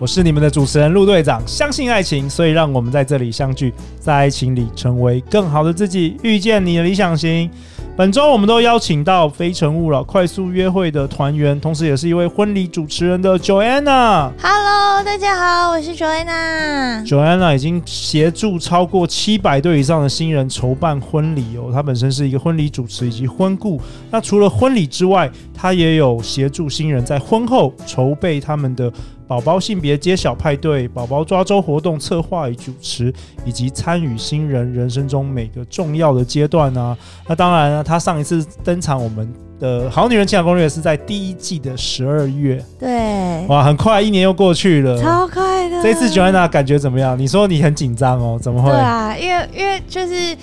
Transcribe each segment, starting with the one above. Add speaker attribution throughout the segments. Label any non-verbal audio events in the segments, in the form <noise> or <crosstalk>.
Speaker 1: 我是你们的主持人陆队长，相信爱情，所以让我们在这里相聚，在爱情里成为更好的自己，遇见你的理想型。本周我们都邀请到《非诚勿扰》快速约会的团员，同时也是一位婚礼主持人的 Joanna。
Speaker 2: Hello，大家好，我是 Joanna。
Speaker 1: Joanna 已经协助超过七百对以上的新人筹办婚礼哦。她本身是一个婚礼主持以及婚顾。那除了婚礼之外，她也有协助新人在婚后筹备他们的。宝宝性别揭晓派对、宝宝抓周活动策划与主持，以及参与新人人生中每个重要的阶段啊。那当然呢，他上一次登场我们的好女人情感攻略是在第一季的十二月。
Speaker 2: 对，
Speaker 1: 哇，很快一年又过去了，
Speaker 2: 超快的。
Speaker 1: 这次 Joanna 感觉怎么样？你说你很紧张哦，怎么会？
Speaker 2: 对啊，因为因为就是。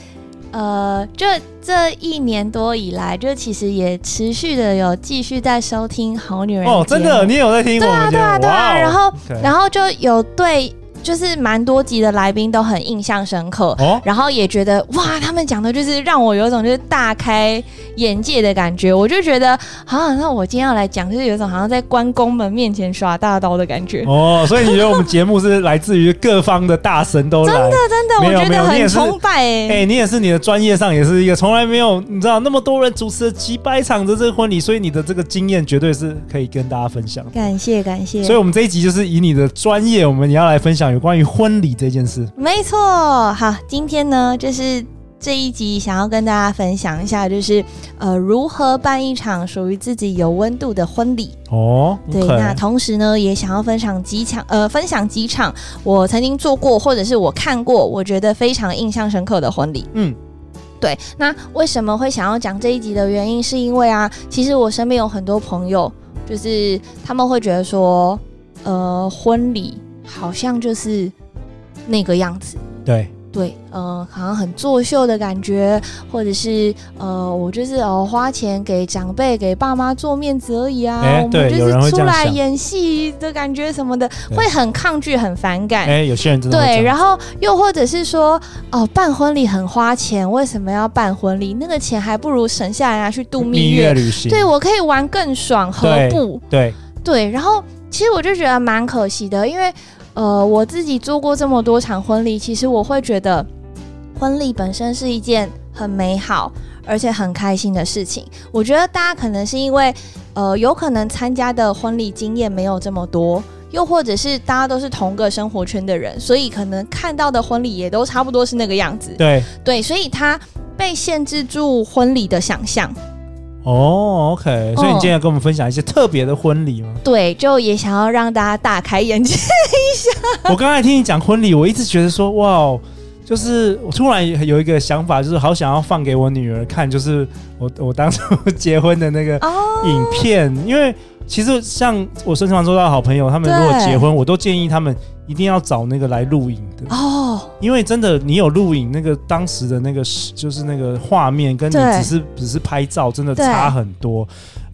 Speaker 2: 呃，就这一年多以来，就其实也持续的有继续在收听《好女人》
Speaker 1: 哦，真的，你有在听我？
Speaker 2: 对啊，对啊，对啊。然
Speaker 1: 后
Speaker 2: 然后就有对。就是蛮多集的来宾都很印象深刻，哦，然后也觉得哇，他们讲的就是让我有一种就是大开眼界的感觉。我就觉得，啊，那我今天要来讲，就是有一种好像在关公们面前耍大刀的感觉。
Speaker 1: 哦，所以你觉得我们节目是来自于各方的大神都来？
Speaker 2: 真的真的，我觉得很崇拜哎。
Speaker 1: 哎，你也是你的专业上也是一个从来没有你知道那么多人主持了几百场的这个婚礼，所以你的这个经验绝对是可以跟大家分享。
Speaker 2: 感谢感谢。
Speaker 1: 所以我们这一集就是以你的专业，我们也要来分享有关于婚礼这件事，
Speaker 2: 没错。好，今天呢，就是这一集想要跟大家分享一下，就是呃，如何办一场属于自己有温度的婚礼
Speaker 1: 哦。
Speaker 2: 对.那同时呢，也想要分享几场，呃，分享几场我曾经做过或者是我看过，我觉得非常印象深刻的婚礼。嗯，对。那为什么会想要讲这一集的原因，是因为啊，其实我身边有很多朋友，就是他们会觉得说，呃，婚礼好像就是。那个样子，
Speaker 1: 对
Speaker 2: 对，呃，好像很作秀的感觉，或者是呃，我就是呃花钱给长辈、给爸妈做面子而已啊。
Speaker 1: 欸、
Speaker 2: 我们就是出来演戏的感觉什么的，会很抗拒、很反感。
Speaker 1: 哎、欸，有些人真的
Speaker 2: 对，然后又或者是说，哦、呃，办婚礼很花钱，为什么要办婚礼？那个钱还不如省下来拿去度蜜月，蜜月旅行。对，我可以玩更爽，何不？
Speaker 1: 对
Speaker 2: 对，然后其实我就觉得蛮可惜的，因为。呃，我自己做过这么多场婚礼，其实我会觉得，婚礼本身是一件很美好而且很开心的事情。我觉得大家可能是因为，呃，有可能参加的婚礼经验没有这么多，又或者是大家都是同个生活圈的人，所以可能看到的婚礼也都差不多是那个样子。
Speaker 1: 对
Speaker 2: 对，所以他被限制住婚礼的想象。
Speaker 1: 哦，OK，所以你今天要跟我们分享一些特别的婚礼吗？
Speaker 2: 对，就也想要让大家大开眼界一下。<laughs>
Speaker 1: 我刚才听你讲婚礼，我一直觉得说，哇，就是我突然有一个想法，就是好想要放给我女儿看，就是我我当初结婚的那个影片，哦、因为其实像我身旁周到的好朋友，他们如果结婚，我都建议他们。一定要找那个来录影的哦，因为真的，你有录影那个当时的那个就是那个画面，跟你只是只是拍照，真的差很多。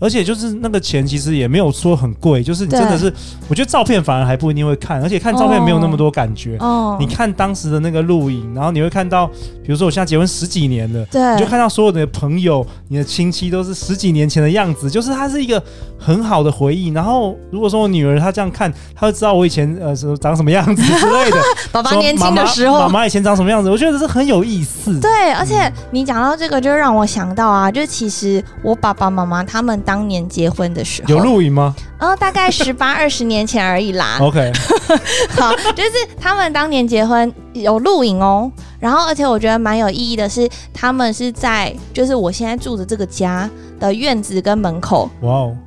Speaker 1: 而且就是那个钱其实也没有说很贵，就是你真的是，我觉得照片反而还不一定会看，而且看照片没有那么多感觉。哦，你看当时的那个录影，然后你会看到，比如说我现在结婚十几年了，对，你就看到所有的朋友、你的亲戚都是十几年前的样子，就是它是一个很好的回忆。然后如果说我女儿她这样看，她会知道我以前呃长什么样子之类的。<laughs>
Speaker 2: 爸爸年轻的时候，
Speaker 1: 妈妈以前长什么样子？我觉得这是很有意思。
Speaker 2: 对，而且你讲到这个，就让我想到啊，就其实我爸爸妈妈他们当。当年结婚的时候
Speaker 1: 有录影吗？
Speaker 2: 哦，大概十八 <laughs> 二十年前而已啦。
Speaker 1: OK，<laughs>
Speaker 2: 好，就是他们当年结婚有录影哦。然后，而且我觉得蛮有意义的是，他们是在就是我现在住的这个家的院子跟门口，哇哦，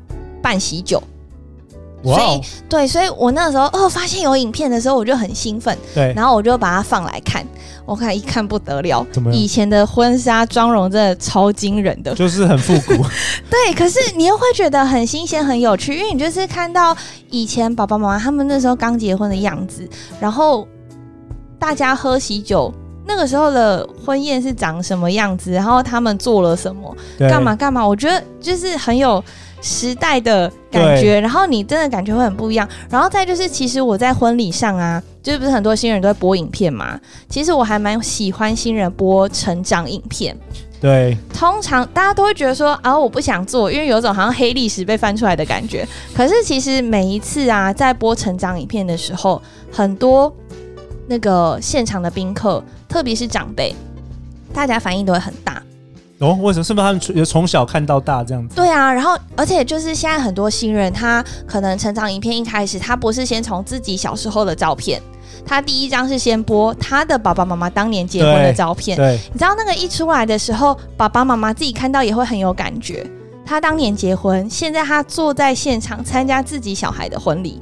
Speaker 2: 办喜酒。所以，对，所以我那个时候哦，发现有影片的时候，我就很兴奋。对，然后我就把它放来看。我看一看不得了，怎么？以前的婚纱妆容真的超惊人的，
Speaker 1: 就是很复古。<laughs> <laughs>
Speaker 2: 对，可是你又会觉得很新鲜、很有趣，因为你就是看到以前爸爸妈妈他们那时候刚结婚的样子，然后大家喝喜酒。那个时候的婚宴是长什么样子，然后他们做了什么，干嘛干嘛，我觉得就是很有时代的感觉，然后你真的感觉会很不一样。然后再就是，其实我在婚礼上啊，就是不是很多新人都会播影片嘛？其实我还蛮喜欢新人播成长影片。
Speaker 1: 对，
Speaker 2: 通常大家都会觉得说啊，我不想做，因为有种好像黑历史被翻出来的感觉。可是其实每一次啊，在播成长影片的时候，很多那个现场的宾客，特别是长辈，大家反应都会很大。
Speaker 1: 哦，为什么？是不是他们从从小看到大这样子？
Speaker 2: 对啊，然后而且就是现在很多新人，他可能成长影片一开始，他不是先从自己小时候的照片。他第一张是先播他的爸爸妈妈当年结婚的照片，
Speaker 1: 对，对，
Speaker 2: 你知道那个一出来的时候，爸爸妈妈自己看到也会很有感觉。他当年结婚，现在他坐在现场参加自己小孩的婚礼，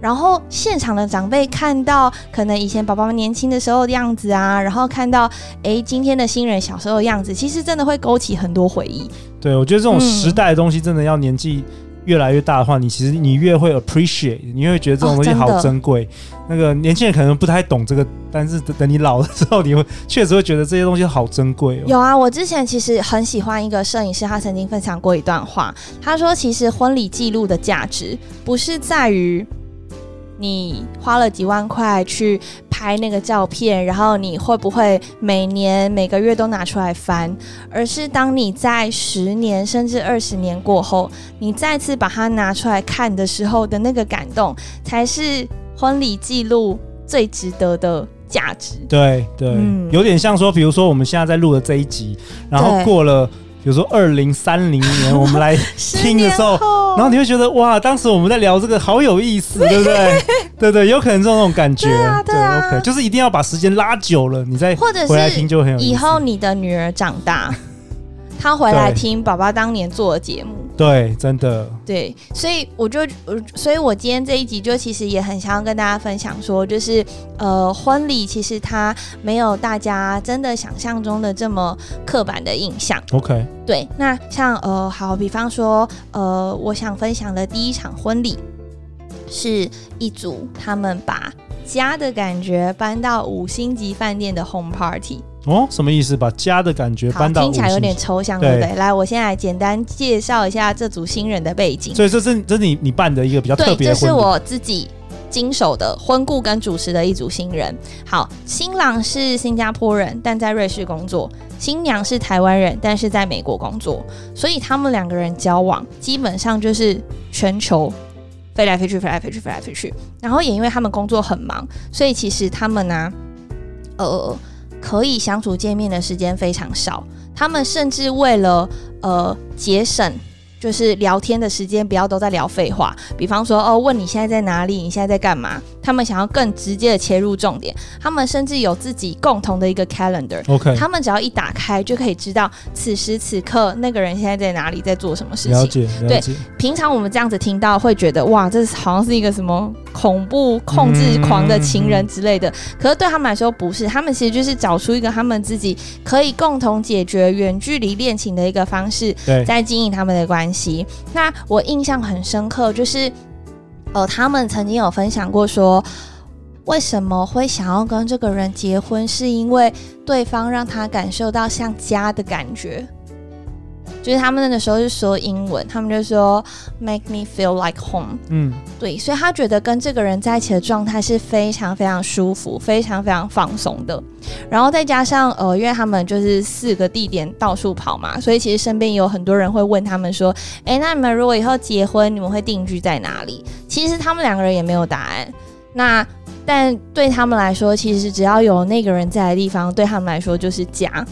Speaker 2: 然后现场的长辈看到可能以前爸爸妈妈年轻的时候的样子啊，然后看到哎今天的新人小时候的样子，其实真的会勾起很多回忆。
Speaker 1: 对，我觉得这种时代的东西真的要年纪。越来越大的话，你其实你越会 appreciate，你会觉得这种东西好珍贵。哦、那个年轻人可能不太懂这个，但是等你老了之后，你会确实会觉得这些东西好珍贵哦。
Speaker 2: 有啊，我之前其实很喜欢一个摄影师，他曾经分享过一段话，他说：“其实婚礼记录的价值不是在于。”你花了几万块去拍那个照片，然后你会不会每年每个月都拿出来翻？而是当你在十年甚至二十年过后，你再次把它拿出来看的时候的那个感动，才是婚礼记录最值得的价值。
Speaker 1: 对对，嗯，有点像说，比如说我们现在在录的这一集，然后过了。比如说二零三零年，我们来 <laughs> 听的时候，然后你会觉得哇，当时我们在聊这个好有意思，<laughs> 对不对？对对，有可能这种感觉，
Speaker 2: 对啊，对啊，
Speaker 1: 对，OK，就是一定要把时间拉久了，你再回来听就很有意思。
Speaker 2: 以后你的女儿长大，她回来听爸爸当年做的节目。
Speaker 1: 对，真的。
Speaker 2: 对，所以我就，所以我今天这一集就其实也很想要跟大家分享说，就是呃，婚礼其实它没有大家真的想象中的这么刻板的印象。
Speaker 1: OK。
Speaker 2: 对，那像呃，好，比方说呃，我想分享的第一场婚礼，是一组他们把家的感觉搬到五星级饭店的 home party。
Speaker 1: 哦，什么意思？把家的感觉搬到
Speaker 2: 听起来有点抽象，对不对？来，我先来简单介绍一下这组新人的背景。
Speaker 1: 所以这是这是你你办的一个比较特别的
Speaker 2: 这是我自己经手的婚顾跟主持的一组新人。好，新郎是新加坡人，但在瑞士工作；新娘是台湾人，但是在美国工作。所以他们两个人交往基本上就是全球飞来飞去，飞来飞去，飞来飞去。然后也因为他们工作很忙，所以其实他们呢、啊，呃。可以相处见面的时间非常少，他们甚至为了呃节省。就是聊天的时间，不要都在聊废话。比方说，哦，问你现在在哪里？你现在在干嘛？他们想要更直接的切入重点。他们甚至有自己共同的一个 calendar。
Speaker 1: OK，
Speaker 2: 他们只要一打开，就可以知道此时此刻那个人现在在哪里，在做什么事情。
Speaker 1: 了解，了解。
Speaker 2: 对，平常我们这样子听到，会觉得哇，这好像是一个什么恐怖控制狂的情人之类的。嗯、可是对他们来说，不是。他们其实就是找出一个他们自己可以共同解决远距离恋情的一个方式，在经营他们的关系。那我印象很深刻，就是呃，他们曾经有分享过说，为什么会想要跟这个人结婚，是因为对方让他感受到像家的感觉。就是他们那个时候是说英文，他们就说 make me feel like home。嗯，对，所以他觉得跟这个人在一起的状态是非常非常舒服，非常非常放松的。然后再加上呃，因为他们就是四个地点到处跑嘛，所以其实身边有很多人会问他们说：“诶，那你们如果以后结婚，你们会定居在哪里？”其实他们两个人也没有答案。那但对他们来说，其实只要有那个人在的地方，对他们来说就是家。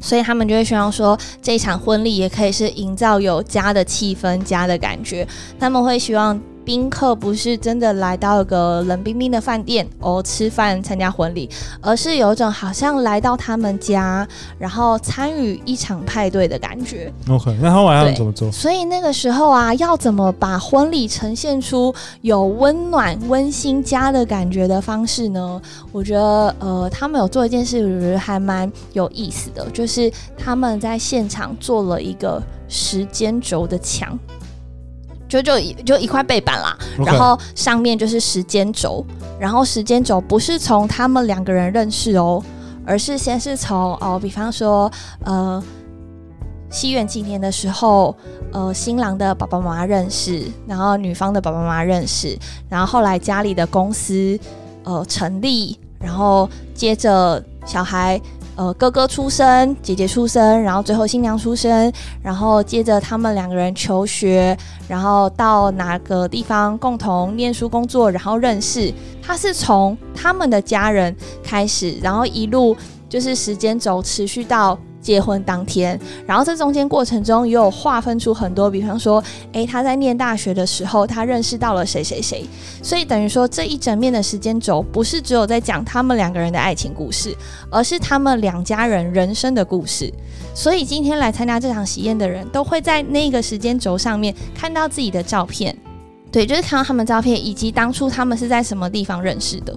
Speaker 2: 所以他们就会希望说，这场婚礼也可以是营造有家的气氛、家的感觉。他们会希望。宾客不是真的来到一个冷冰冰的饭店哦，吃饭参加婚礼，而是有一种好像来到他们家，然后参与一场派对的感觉。
Speaker 1: OK，那后来要怎么做？
Speaker 2: 所以那个时候啊，要怎么把婚礼呈现出有温暖、温馨家的感觉的方式呢？我觉得，呃，他们有做一件事，我觉得还蛮有意思的，就是他们在现场做了一个时间轴的墙。就就就一块背板啦，Okay. 然后上面就是时间轴，然后时间轴不是从他们两个人认识哦，而是先是从哦，比方说呃。西元纪年的时候，呃，新郎的爸爸妈妈认识，然后女方的爸爸妈妈认识，然后后来家里的公司呃成立，然后接着小孩呃哥哥出生，姐姐出生，然后最后新娘出生，然后接着他们两个人求学，然后到哪个地方共同念书工作，然后认识。他是从他们的家人开始，然后一路就是时间轴持续到。结婚当天，然后这中间过程中也有划分出很多，比方说，诶，他在念大学的时候，他认识到了谁谁谁，所以等于说这一整面的时间轴不是只有在讲他们两个人的爱情故事，而是他们两家人人生的故事。所以今天来参加这场喜宴的人都会在那个时间轴上面看到自己的照片，对，就是看到他们照片以及当初他们是在什么地方认识的。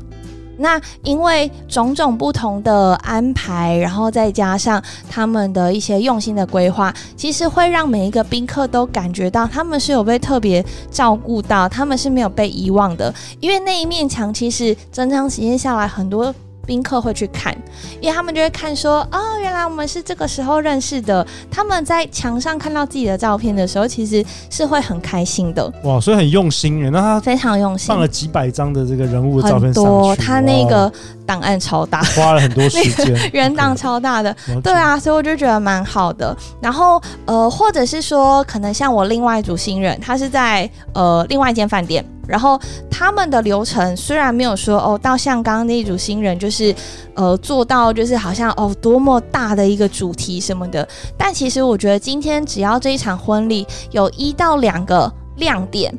Speaker 2: 那因为种种不同的安排，然后再加上他们的一些用心的规划，其实会让每一个宾客都感觉到他们是有被特别照顾到，他们是没有被遗忘的。因为那一面墙，其实整场时间下来，很多。宾客会去看，因为他们就会看说，哦，原来我们是这个时候认识的。他们在墙上看到自己的照片的时候，其实是会很开心的。
Speaker 1: 哇，所以很用心耶，那他
Speaker 2: 非常用心，
Speaker 1: 放了几百张的这个人物的照片
Speaker 2: 多，他那个档案超大，
Speaker 1: 花了很多时间，
Speaker 2: 原档超大的，对啊，所以我就觉得蛮好的。然后呃，或者是说，可能像我另外一组新人，他是在呃另外一间饭店。然后他们的流程虽然没有说哦，到像刚刚那一组新人就是，呃，做到就是好像哦多么大的一个主题什么的，但其实我觉得今天只要这一场婚礼有一到两个亮点。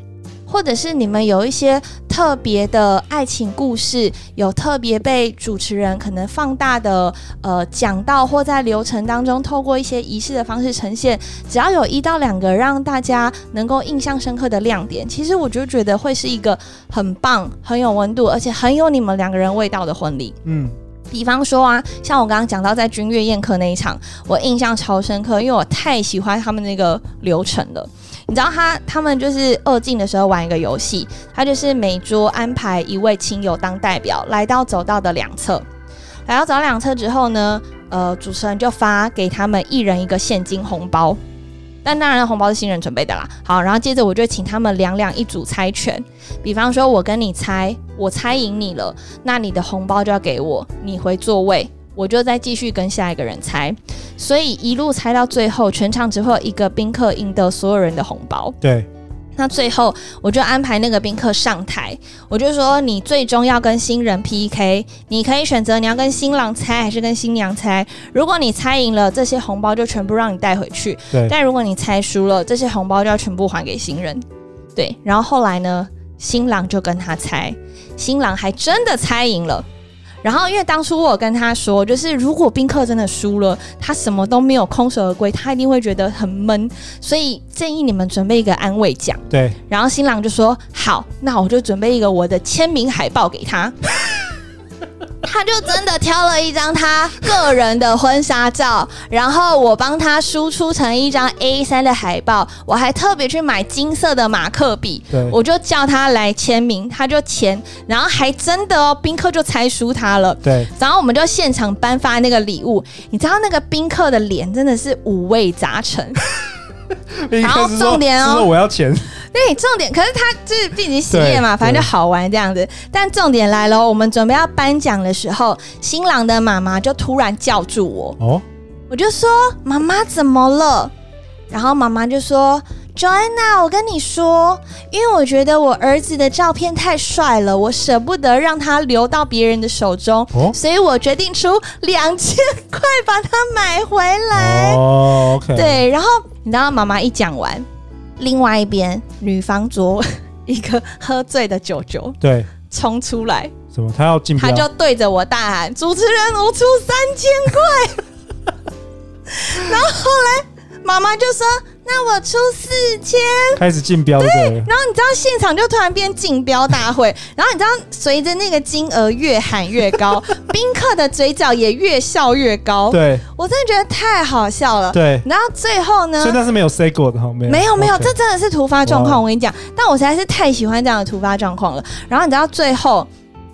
Speaker 2: 或者是你们有一些特别的爱情故事，有特别被主持人可能放大的呃讲到，或在流程当中透过一些仪式的方式呈现，只要有一到两个让大家能够印象深刻的亮点，其实我就觉得会是一个很棒、很有温度，而且很有你们两个人味道的婚礼。嗯，比方说啊，像我刚刚讲到在君悦宴客那一场，我印象超深刻，因为我太喜欢他们那个流程了。你知道他他们就是二进的时候玩一个游戏，他就是每桌安排一位亲友当代表来到走道的两侧，来到走两侧之后呢，呃，主持人就发给他们一人一个现金红包，但当然红包是新人准备的啦。好，然后接着我就请他们两两一组猜拳，比方说我跟你猜，我猜赢你了，那你的红包就要给我，你回座位。我就再继续跟下一个人猜，所以一路猜到最后，全场只会有一个宾客赢得所有人的红包。
Speaker 1: 对，
Speaker 2: 那最后我就安排那个宾客上台，我就说你最终要跟新人 PK，你可以选择你要跟新郎猜还是跟新娘猜。如果你猜赢了，这些红包就全部让你带回去。
Speaker 1: 对，
Speaker 2: 但如果你猜输了，这些红包就要全部还给新人。对，然后后来呢，新郎就跟他猜，新郎还真的猜赢了。然后，因为当初我跟他说，就是如果宾客真的输了，他什么都没有，空手而归，他一定会觉得很闷，所以建议你们准备一个安慰奖。
Speaker 1: 对。
Speaker 2: 然后新郎就说：“好，那我就准备一个我的签名海报给他。”他就真的挑了一张他个人的婚纱照，然后我帮他输出成一张 A 三的海报，我还特别去买金色的马克笔，我就叫他来签名，他就签，然后还真的哦，宾客就猜输他了。
Speaker 1: 对，
Speaker 2: 然后我们就现场颁发那个礼物，你知道那个宾客的脸真的是五味杂陈，<laughs> 然后重点哦，
Speaker 1: 我要钱。
Speaker 2: 对，重点可是他就是毕竟系列嘛，反正就好玩这样子。但重点来了，我们准备要颁奖的时候，新郎的妈妈就突然叫住我。哦，我就说妈妈怎么了？然后妈妈就说：“Joanna，我跟你说，因为我觉得我儿子的照片太帅了，我舍不得让他留到别人的手中，哦，所以我决定出两千块把它买回来。”
Speaker 1: 哦。
Speaker 2: 对，然后你知道妈妈一讲完。另外一边，女方桌 <laughs> 一个喝醉的舅舅，
Speaker 1: 对，
Speaker 2: 冲出来，
Speaker 1: 什么？他要进，
Speaker 2: 他就对着我大喊：“主持人，我出三千块。<laughs> ”然后后来妈妈就说。那我出四千，
Speaker 1: 开始竞标。对，
Speaker 2: 然后你知道现场就突然变竞标大会，<laughs> 然后你知道随着那个金额越喊越高，<laughs> 宾客的嘴角也越笑越高。
Speaker 1: 对，
Speaker 2: 我真的觉得太好笑了。
Speaker 1: 对，
Speaker 2: 然后最后呢？
Speaker 1: 所以那是没有 say 过的哈，没有
Speaker 2: 没有没有，这真的是突发状况。我跟你讲，但我实在是太喜欢这样的突发状况了。然后你知道最后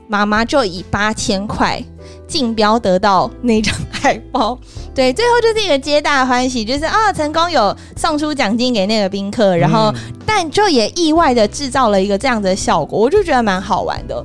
Speaker 2: 妈妈就以八千块竞标得到那张海报，对，最后就是一个皆大欢喜，就是啊，成功有送出奖金给那个宾客，然后、嗯、但就也意外的制造了一个这样的效果，我就觉得蛮好玩的。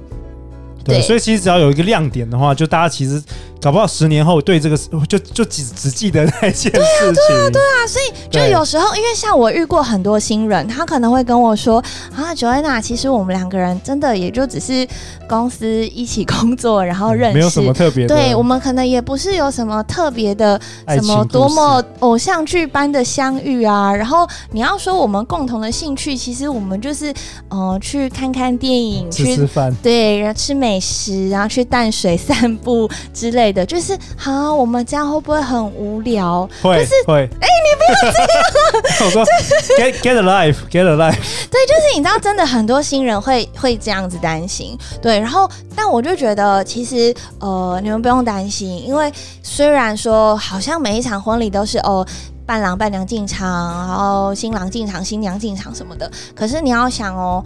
Speaker 1: 对，所以其实只要有一个亮点的话，就大家其实搞不好十年后对这个就就只只记得那一件事情。对啊，
Speaker 2: 对啊，对啊。所以就有时候，因为像我遇过很多新人，他可能会跟我说啊，Joanna，其实我们两个人真的也就只是公司一起工作，然后认识，
Speaker 1: 没有什么特别的。
Speaker 2: 对，我们可能也不是有什么特别的什么多么偶像剧般的相遇啊。然后你要说我们共同的兴趣，其实我们就是呃去看看电影，
Speaker 1: 吃吃饭，
Speaker 2: 对，然后吃美。美食，然后去淡水 <laughs> 散步之类的，就是好，我们这样会不会很无聊？
Speaker 1: 会，
Speaker 2: 就是
Speaker 1: 会。
Speaker 2: 哎、欸，你不要这样。<laughs>
Speaker 1: 我说，get get a life，get a life。
Speaker 2: 对，就是你知道，真的很多新人会会这样子担心。对，然后，但我就觉得，其实呃，你们不用担心，因为虽然说好像每一场婚礼都是哦，伴郎伴娘进场，然后新郎进场，新娘进场什么的，可是你要想哦。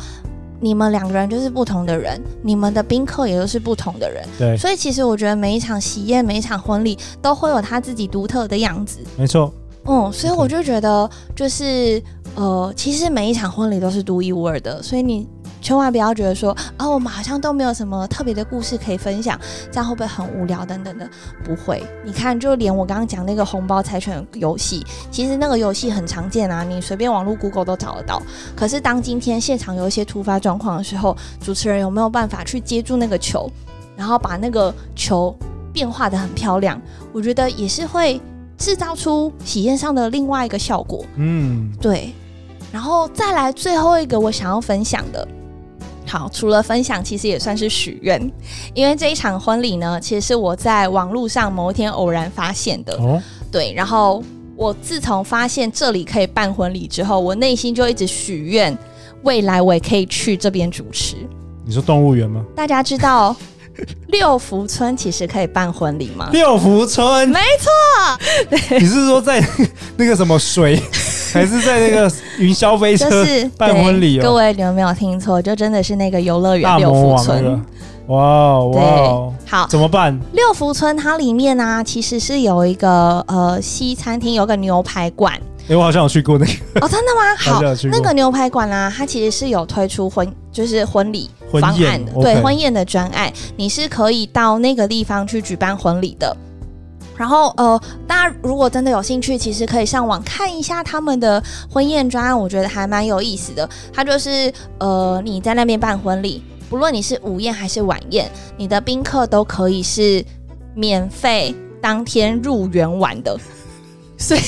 Speaker 2: 你们两个人就是不同的人，你们的宾客也都是不同的人，
Speaker 1: 对，
Speaker 2: 所以其实我觉得每一场喜宴、每一场婚礼都会有他自己独特的样子，
Speaker 1: 没错。
Speaker 2: 嗯，所以我就觉得就是呃，其实每一场婚礼都是独一无二的，所以你。千万不要觉得说啊、哦，我们好像都没有什么特别的故事可以分享，这样会不会很无聊等等的？不会，你看，就连我刚刚讲那个红包猜拳游戏，其实那个游戏很常见啊，你随便网络 <laughs> Google 都找得到。可是当今天现场有一些突发状况的时候，主持人有没有办法去接住那个球，然后把那个球变化的很漂亮？我觉得也是会制造出喜宴上的另外一个效果。嗯，对。然后再来最后一个我想要分享的。好，除了分享，其实也算是许愿，因为这一场婚礼呢，其实是我在网络上某一天偶然发现的。哦，对，然后我自从发现这里可以办婚礼之后，我内心就一直许愿，未来我也可以去这边主持。
Speaker 1: 你说动物园吗？
Speaker 2: 大家知道六福村其实可以办婚礼吗？
Speaker 1: 六福村，
Speaker 2: 没错。<laughs>
Speaker 1: 你是说在那个什么水？<laughs> 还是在那个云霄飞车办婚礼哦，
Speaker 2: 各位你们没有听错，就真的是那个游乐园六福村。
Speaker 1: 哇哇，好，怎么办？
Speaker 2: 六福村它里面呢、啊，其实是有一个呃西餐厅，有个牛排馆。
Speaker 1: 哎、欸，我好像有去过那个。
Speaker 2: 哦，真的吗？<laughs> 好，那个牛排馆啊，它其实是有推出婚就是婚礼方案的，对婚宴的专案，你是可以到那个地方去举办婚礼的。然后呃，大家如果真的有兴趣，其实可以上网看一下他们的婚宴专案，我觉得还蛮有意思的。它就是呃，你在那边办婚礼，不论你是午宴还是晚宴，你的宾客都可以是免费当天入园玩的。所以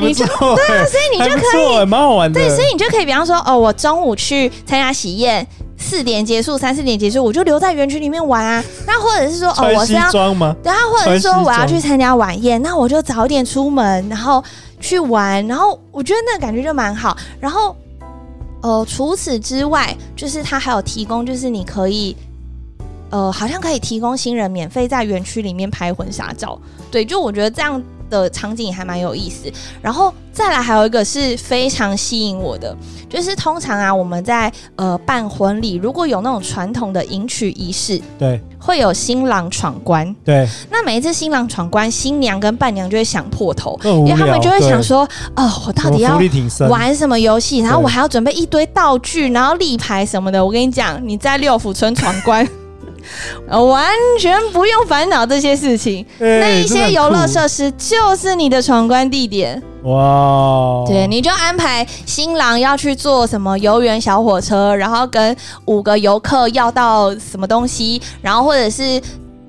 Speaker 2: 你就对啊，所以你就可以
Speaker 1: 蛮好玩的。
Speaker 2: 对，所以你就可以比方说哦，我中午去参加喜宴。四点结束，三四点结束，我就留在园区里面玩啊。那或者是说，哦，我是要，对啊或者是说我要去参加晚宴，那我就早点出门，然后去玩。然后我觉得那个感觉就蛮好。然后，呃，除此之外，就是他还有提供，就是你可以，呃，好像可以提供新人免费在园区里面拍婚纱照。对，就我觉得这样的场景也还蛮有意思。然后。再来还有一个是非常吸引我的，就是通常啊，我们在呃办婚礼，如果有那种传统的迎娶仪式，
Speaker 1: 对，
Speaker 2: 会有新郎闯关，
Speaker 1: 对。
Speaker 2: 那每一次新郎闯关，新娘跟伴娘就会想破头，因为他们就会想说，哦，我到底要玩什么游戏？然后我还要准备一堆道具，然后立牌什么的。我跟你讲，你在六福村闯关。完全不用烦恼这些事情，欸、那一些游乐设施就是你的闯关地点。哇！对，你就安排新郎要去坐什么游园小火车，然后跟五个游客要到什么东西，然后或者是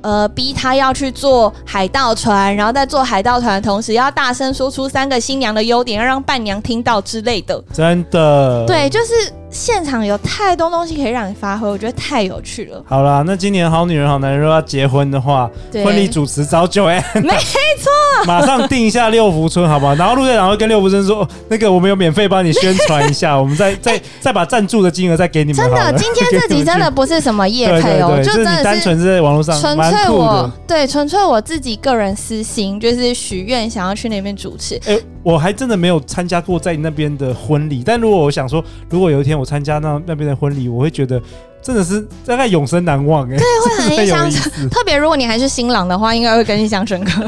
Speaker 2: 呃逼他要去坐海盗船，然后在坐海盗船的同时要大声说出三个新娘的优点，要让伴娘听到之类的。
Speaker 1: 真的？
Speaker 2: 对，就是。现场有太多东西可以让你发挥，我觉得太有趣了。
Speaker 1: 好啦，那今年好女人好男人如果要结婚的话，婚礼主持找 Joanna，
Speaker 2: 没错，
Speaker 1: 马上定一下六福村，好不好？然后陆队长会跟六福村说，那个我们有免费帮你宣传一下，我们再 <laughs> 再、欸、再把赞助的金额再给你们。
Speaker 2: 真的，今天这集真的不是什么业配哦，就真的是
Speaker 1: 单纯是在网络上，
Speaker 2: 纯粹我对纯粹我自己个人私心，就是许愿想要去那边主持。
Speaker 1: 欸我还真的没有参加过在那边的婚礼，但如果我想说，如果有一天我参加那那边的婚礼，我会觉得真的是大概永生难忘哎，
Speaker 2: 对，会很印象深刻。特别如果你还是新郎的话，应该会更印象深刻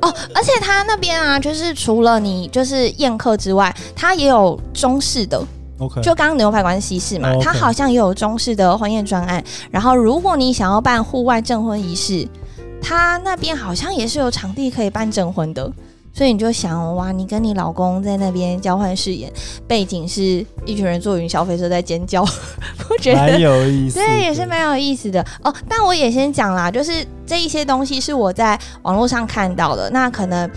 Speaker 2: 哦。而且他那边啊，就是除了你就是宴客之外，他也有中式的。就刚刚牛排馆西式嘛，他好像也有中式的婚宴专案。然后如果你想要办户外证婚仪式，他那边好像也是有场地可以办证婚的。所以你就想哇，你跟你老公在那边交换誓言，背景是一群人坐云霄飞车在尖叫，<laughs> 我觉得
Speaker 1: 蛮有意思，
Speaker 2: 对，也是蛮有意思的哦。但我也先讲啦，就是这一些东西是我在网络上看到的，那可能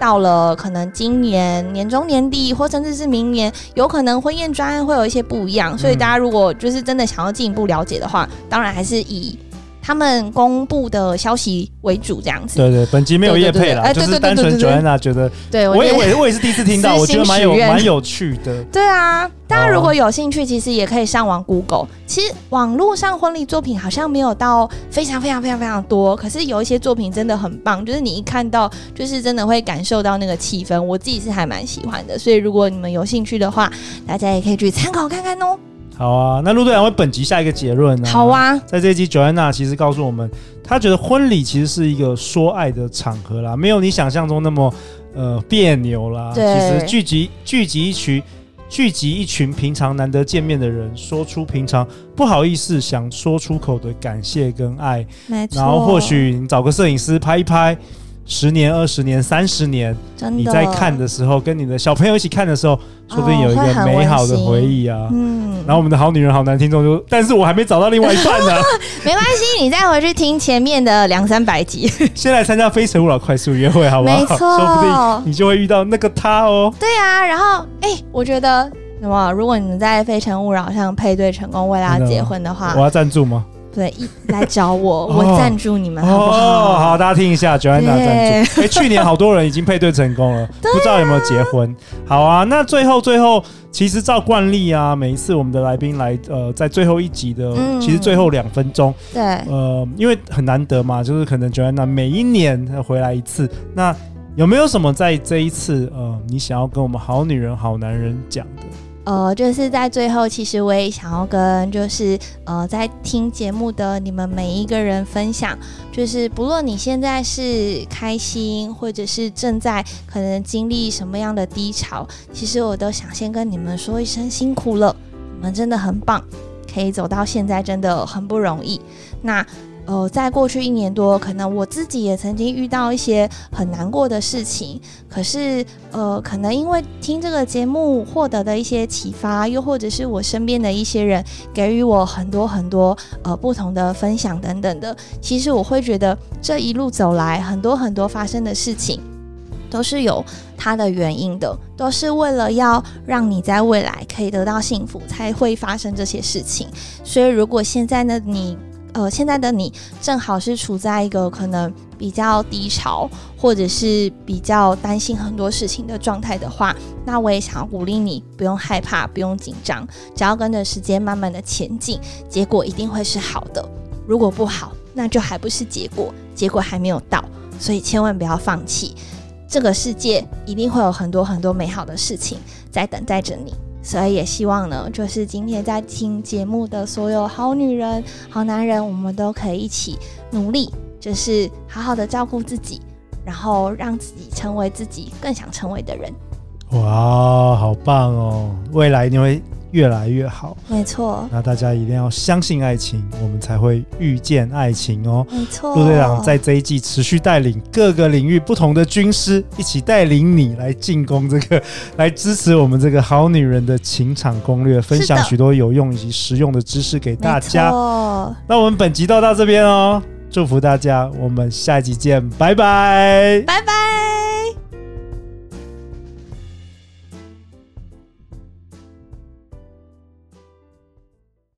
Speaker 2: 到了可能今年年中年底，或甚至是明年，有可能婚宴专案会有一些不一样。所以大家如果就是真的想要进一步了解的话，当然还是以。他们公布的消息为主，这样子。
Speaker 1: 对对，本集没有业配啦，就是单纯 Joanna 觉得，对我也我也我也是第一次听到，我觉得蛮有蛮有趣的。
Speaker 2: 对啊，大家如果有兴趣，其实也可以上网 Google。其实网络上婚礼作品好像没有到非常非常非常非常多，可是有一些作品真的很棒，就是你一看到，就是真的会感受到那个气氛。我自己是还蛮喜欢的，所以如果你们有兴趣的话，大家也可以去参考看看哦。
Speaker 1: 好啊，那陆队长为本集下一个结论呢？
Speaker 2: 好啊，
Speaker 1: 在这一集，Joanna 其实告诉我们，她觉得婚礼其实是一个说爱的场合啦，没有你想象中那么呃别扭啦。对，其实聚集聚集一群聚集一群平常难得见面的人，说出平常不好意思想说出口的感谢跟爱，
Speaker 2: 没错。
Speaker 1: 然后或许你找个摄影师拍一拍。十年、二十年、三十年，你在看的时候，跟你的小朋友一起看的时候，说不定有一个美好的回忆啊。嗯，然后我们的好女人、好男听众就，但是我还没找到另外一半呢。<laughs>
Speaker 2: 没关系，你再回去听前面的两三百集。<laughs>
Speaker 1: 先来参加《非诚勿扰》快速约会，好不好？没错，说不定你就会遇到那个他哦。
Speaker 2: 对啊，然后哎、欸，我觉得什么？如果你们在《非诚勿扰》上配对成功，为了要结婚的话，
Speaker 1: 我要赞助吗？
Speaker 2: 对，一 <laughs> 来找我，我赞助你们，好不好？
Speaker 1: 哦，好，大家听一下，Joanna 赞助。<laughs> 哎，去年好多人已经配对成功了，不知道有没有结婚？好啊，那最后最后，其实照惯例啊，每一次我们的来宾来，呃，在最后一集的，其实最后两分钟，
Speaker 2: 对，
Speaker 1: 呃，因为很难得嘛，就是可能 Joanna 每一年回来一次，那有没有什么在这一次，呃，你想要跟我们好女人、好男人讲的？
Speaker 2: 呃，就是在最后，其实我也想要跟，就是呃，在听节目的你们每一个人分享，就是不论你现在是开心，或者是正在可能经历什么样的低潮，其实我都想先跟你们说一声辛苦了，你们真的很棒，可以走到现在真的很不容易。那。呃，在过去一年多，可能我自己也曾经遇到一些很难过的事情。可是，呃，可能因为听这个节目获得的一些启发，又或者是我身边的一些人给予我很多很多呃不同的分享等等的，其实我会觉得这一路走来，很多很多发生的事情都是有它的原因的，都是为了要让你在未来可以得到幸福，才会发生这些事情。所以，如果现在呢，你呃，现在的你正好是处在一个可能比较低潮，或者是比较担心很多事情的状态的话，那我也想要鼓励你，不用害怕，不用紧张，只要跟着时间慢慢的前进，结果一定会是好的。如果不好，那就还不是结果，结果还没有到，所以千万不要放弃。这个世界一定会有很多很多美好的事情在等待着你。所以也希望呢，就是今天在听节目的所有好女人、好男人，我们都可以一起努力，就是好好的照顾自己，然后让自己成为自己更想成为的人。
Speaker 1: 哇，好棒哦！未来你会。越来越好，
Speaker 2: 没错。
Speaker 1: 那大家一定要相信爱情，我们才会遇见爱情哦。
Speaker 2: 没错。
Speaker 1: 陆队长在这一季持续带领各个领域不同的军师，一起带领你来进攻这个，<laughs> 来支持我们这个好女人的情场攻略，分享许多有用以及实用的知识给大家。那我们本集到到这边哦，祝福大家，我们下一集见，拜拜，
Speaker 2: 拜拜。